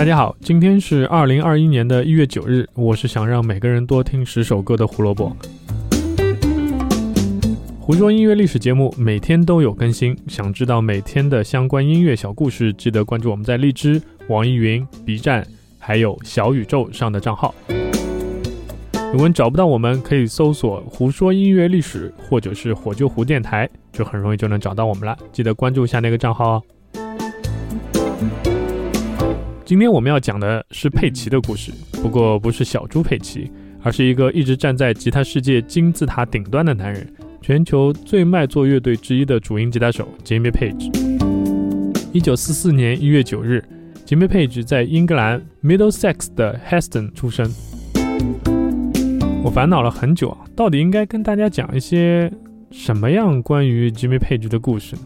大家好，今天是二零二一年的一月九日，我是想让每个人多听十首歌的胡萝卜。胡说音乐历史节目每天都有更新，想知道每天的相关音乐小故事，记得关注我们在荔枝、网易云、B 站还有小宇宙上的账号。如果你找不到我们，可以搜索“胡说音乐历史”或者是“火救湖电台”，就很容易就能找到我们了。记得关注一下那个账号哦。今天我们要讲的是佩奇的故事，不过不是小猪佩奇，而是一个一直站在吉他世界金字塔顶端的男人。全球最卖座乐队之一的主音吉他手 Jimmy Page。一九四四年一月九日，Jimmy Page 在英格兰 Middlesex 的 Heston 出生。我烦恼了很久啊，到底应该跟大家讲一些什么样关于 Jimmy Page 的故事呢？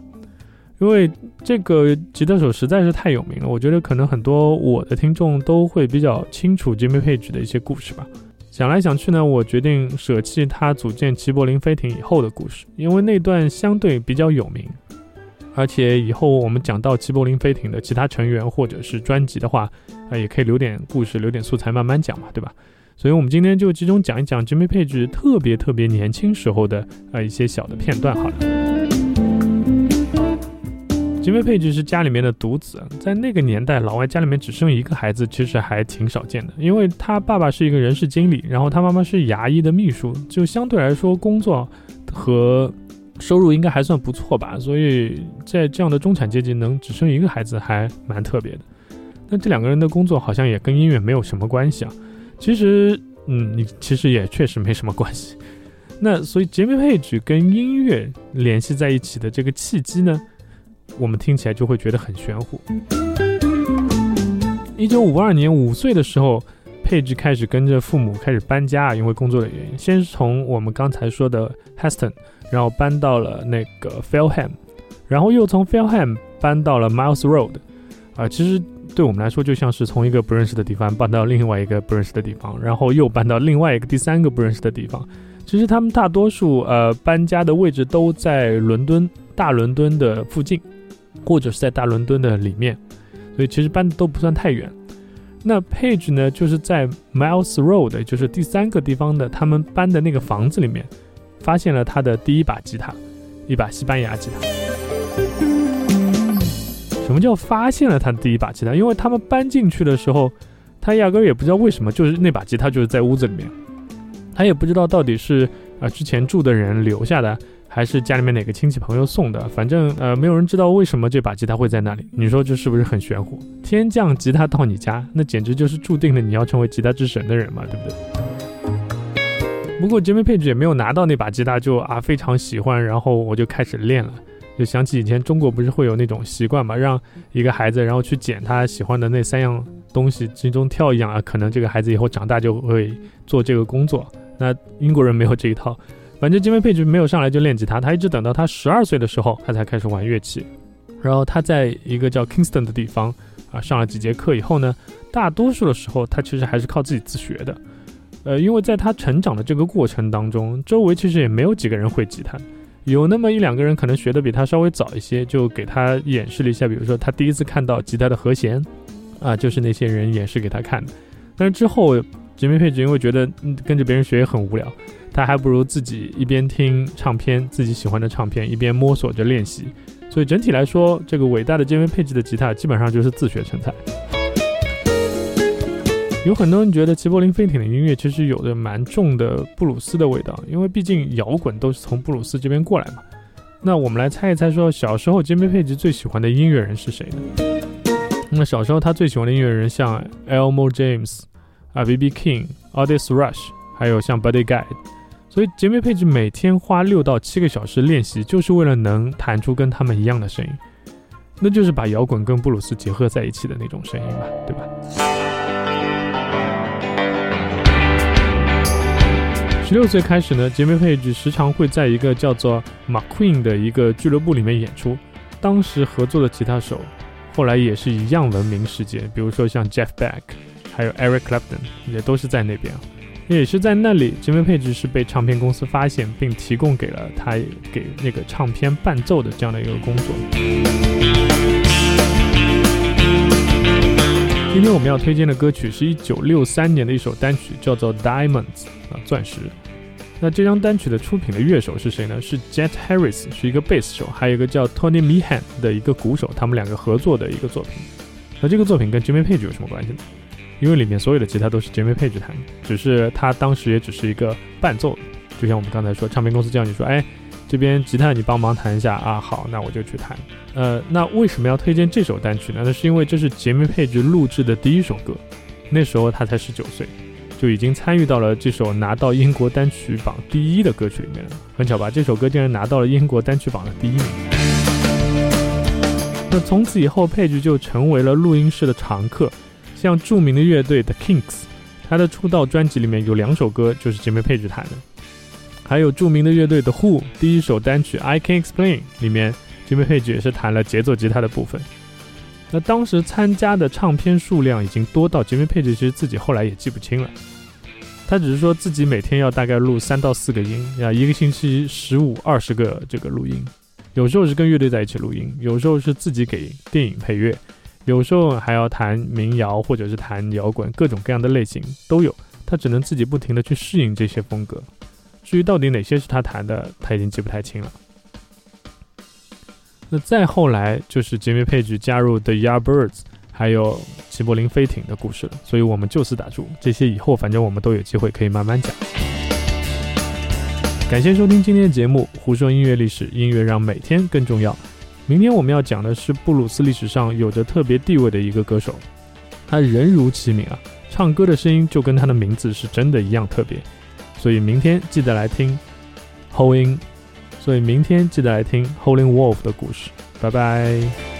因为这个吉他手实在是太有名了，我觉得可能很多我的听众都会比较清楚 Jimmy Page 的一些故事吧。想来想去呢，我决定舍弃他组建齐柏林飞艇以后的故事，因为那段相对比较有名，而且以后我们讲到齐柏林飞艇的其他成员或者是专辑的话，啊，也可以留点故事，留点素材慢慢讲嘛，对吧？所以我们今天就集中讲一讲 Jimmy Page 特别特别年轻时候的呃一些小的片段好了。吉米佩吉是家里面的独子，在那个年代，老外家里面只生一个孩子，其实还挺少见的。因为他爸爸是一个人事经理，然后他妈妈是牙医的秘书，就相对来说工作和收入应该还算不错吧。所以在这样的中产阶级，能只生一个孩子还蛮特别的。那这两个人的工作好像也跟音乐没有什么关系啊。其实，嗯，你其实也确实没什么关系。那所以杰米佩吉跟音乐联系在一起的这个契机呢？我们听起来就会觉得很玄乎。一九五二年五岁的时候，佩吉开始跟着父母开始搬家，因为工作的原因。先是从我们刚才说的 Heston，然后搬到了那个 Felham，然后又从 Felham 搬到了 Miles Road。啊，其实对我们来说就像是从一个不认识的地方搬到另外一个不认识的地方，然后又搬到另外一个第三个不认识的地方。其实他们大多数呃搬家的位置都在伦敦大伦敦的附近。或者是在大伦敦的里面，所以其实搬的都不算太远。那 Page 呢，就是在 Miles Road，就是第三个地方的他们搬的那个房子里面，发现了他的第一把吉他，一把西班牙吉他。什么叫发现了他的第一把吉他？因为他们搬进去的时候，他压根儿也不知道为什么，就是那把吉他就是在屋子里面，他也不知道到底是啊之前住的人留下的。还是家里面哪个亲戚朋友送的，反正呃，没有人知道为什么这把吉他会在那里。你说这是不是很玄乎？天降吉他到你家，那简直就是注定了你要成为吉他之神的人嘛，对不对？不过杰米佩吉也没有拿到那把吉他就啊非常喜欢，然后我就开始练了。就想起以前中国不是会有那种习惯嘛，让一个孩子然后去捡他喜欢的那三样东西，其中挑一样啊，可能这个孩子以后长大就会做这个工作。那英国人没有这一套。反正金威佩吉没有上来就练吉他，他一直等到他十二岁的时候，他才开始玩乐器。然后他在一个叫 Kingston 的地方啊上了几节课以后呢，大多数的时候他其实还是靠自己自学的。呃，因为在他成长的这个过程当中，周围其实也没有几个人会吉他，有那么一两个人可能学的比他稍微早一些，就给他演示了一下。比如说他第一次看到吉他的和弦，啊，就是那些人演示给他看的。但是之后吉米佩吉因为觉得跟着别人学也很无聊。他还不如自己一边听唱片，自己喜欢的唱片，一边摸索着练习。所以整体来说，这个伟大的杰米佩吉的吉他基本上就是自学成才。有很多人觉得齐柏林飞艇的音乐其实有着蛮重的布鲁斯的味道，因为毕竟摇滚都是从布鲁斯这边过来嘛。那我们来猜一猜，说小时候杰米佩吉最喜欢的音乐人是谁呢？那小时候他最喜欢的音乐人像 Elmo James 啊，B.B. King、Otis Rush，还有像 Buddy Guy。所以杰米佩吉每天花六到七个小时练习，就是为了能弹出跟他们一样的声音，那就是把摇滚跟布鲁斯结合在一起的那种声音嘛，对吧？十六岁开始呢，杰米佩吉时常会在一个叫做 McQueen 的一个俱乐部里面演出，当时合作的吉他手，后来也是一样闻名世界，比如说像 Jeff Beck，还有 Eric Clapton，也都是在那边。也是在那里，吉米佩吉是被唱片公司发现，并提供给了他给那个唱片伴奏的这样的一个工作。今天我们要推荐的歌曲是一九六三年的一首单曲，叫做《Diamonds》啊，钻石。那这张单曲的出品的乐手是谁呢？是 Jet Harris，是一个贝斯手，还有一个叫 Tony Meehan 的一个鼓手，他们两个合作的一个作品。那这个作品跟 Jimmy Page 有什么关系呢？因为里面所有的吉他都是 Jimmy Page 弹，只是他当时也只是一个伴奏。就像我们刚才说，唱片公司叫你说，哎，这边吉他你帮忙弹一下啊，好，那我就去弹。呃，那为什么要推荐这首单曲呢？那是因为这是 Jimmy Page 录制的第一首歌，那时候他才十九岁。就已经参与到了这首拿到英国单曲榜第一的歌曲里面了。很巧吧？这首歌竟然拿到了英国单曲榜的第一名。那从此以后，佩吉就成为了录音室的常客。像著名的乐队 The Kinks，他的出道专辑里面有两首歌就是 Jimmy Page 弹的。还有著名的乐队 The Who，第一首单曲 I Can Explain 里面，Jimmy Page 也是弹了节奏吉他的部分。那当时参加的唱片数量已经多到 Jimmy Page 其实自己后来也记不清了。他只是说自己每天要大概录三到四个音，呀，一个星期十五二十个这个录音，有时候是跟乐队在一起录音，有时候是自己给电影配乐，有时候还要弹民谣或者是弹摇滚，各种各样的类型都有。他只能自己不停的去适应这些风格。至于到底哪些是他弹的，他已经记不太清了。那再后来就是 Jimmy Page 加入 The Yardbirds。还有齐柏林飞艇的故事了，所以我们就此打住。这些以后反正我们都有机会可以慢慢讲。感谢收听今天的节目《胡说音乐历史》，音乐让每天更重要。明天我们要讲的是布鲁斯历史上有着特别地位的一个歌手，他人如其名啊，唱歌的声音就跟他的名字是真的一样特别。所以明天记得来听 h o l i n g 所以明天记得来听 h o l i n g Wolf 的故事。拜拜。